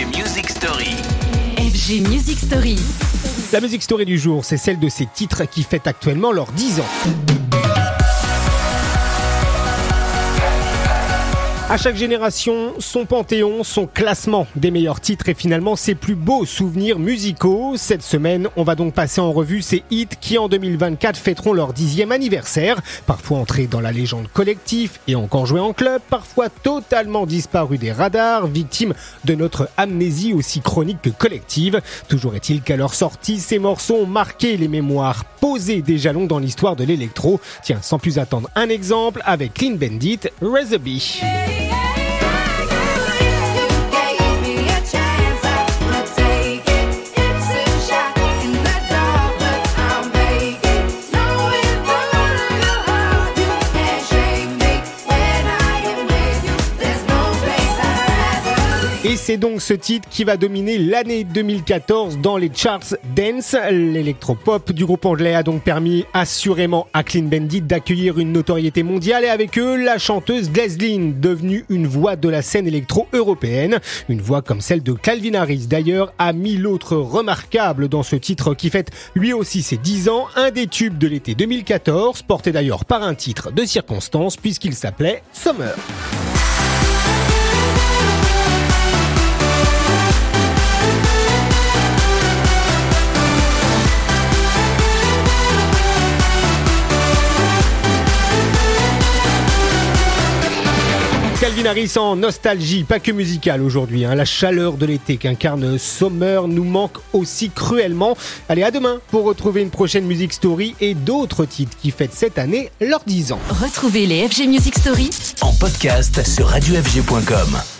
FG Music Story. FG Music Story. La musique story du jour, c'est celle de ces titres qui fêtent actuellement leurs 10 ans. À chaque génération, son panthéon, son classement des meilleurs titres et finalement ses plus beaux souvenirs musicaux. Cette semaine, on va donc passer en revue ces hits qui en 2024 fêteront leur dixième anniversaire. Parfois entrés dans la légende collective et encore joués en club, parfois totalement disparus des radars, victimes de notre amnésie aussi chronique que collective. Toujours est-il qu'à leur sortie, ces morceaux ont marqué les mémoires, posé des jalons dans l'histoire de l'électro. Tiens, sans plus attendre, un exemple avec Clean Bandit, Razorby. Et c'est donc ce titre qui va dominer l'année 2014 dans les charts dance. L'électropop du groupe anglais a donc permis assurément à Clean Bandit d'accueillir une notoriété mondiale et avec eux la chanteuse Gleslyn, devenue une voix de la scène électro européenne. Une voix comme celle de Calvin Harris d'ailleurs a mis l'autre remarquable dans ce titre qui fête lui aussi ses 10 ans, un des tubes de l'été 2014, porté d'ailleurs par un titre de circonstance puisqu'il s'appelait Summer. Calvin Harris en nostalgie, pas que musicale aujourd'hui. Hein. La chaleur de l'été qu'incarne Sommer nous manque aussi cruellement. Allez, à demain pour retrouver une prochaine Music Story et d'autres titres qui fêtent cette année leurs 10 ans. Retrouvez les FG Music Story En podcast sur radiofg.com.